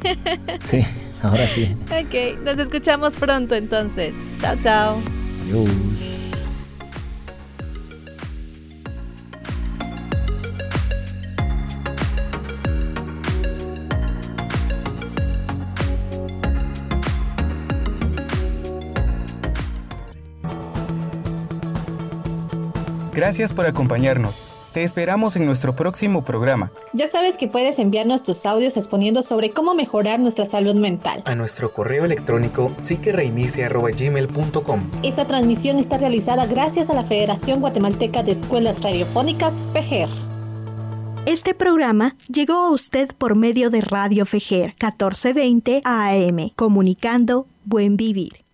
sí, ahora sí. ok, nos escuchamos pronto entonces. Chao, chao. Adiós. Gracias por acompañarnos. Te esperamos en nuestro próximo programa. Ya sabes que puedes enviarnos tus audios exponiendo sobre cómo mejorar nuestra salud mental. A nuestro correo electrónico psiquereinicia.gmail.com Esta transmisión está realizada gracias a la Federación Guatemalteca de Escuelas Radiofónicas, FEGER. Este programa llegó a usted por medio de Radio FEGER 1420 AM, comunicando Buen Vivir.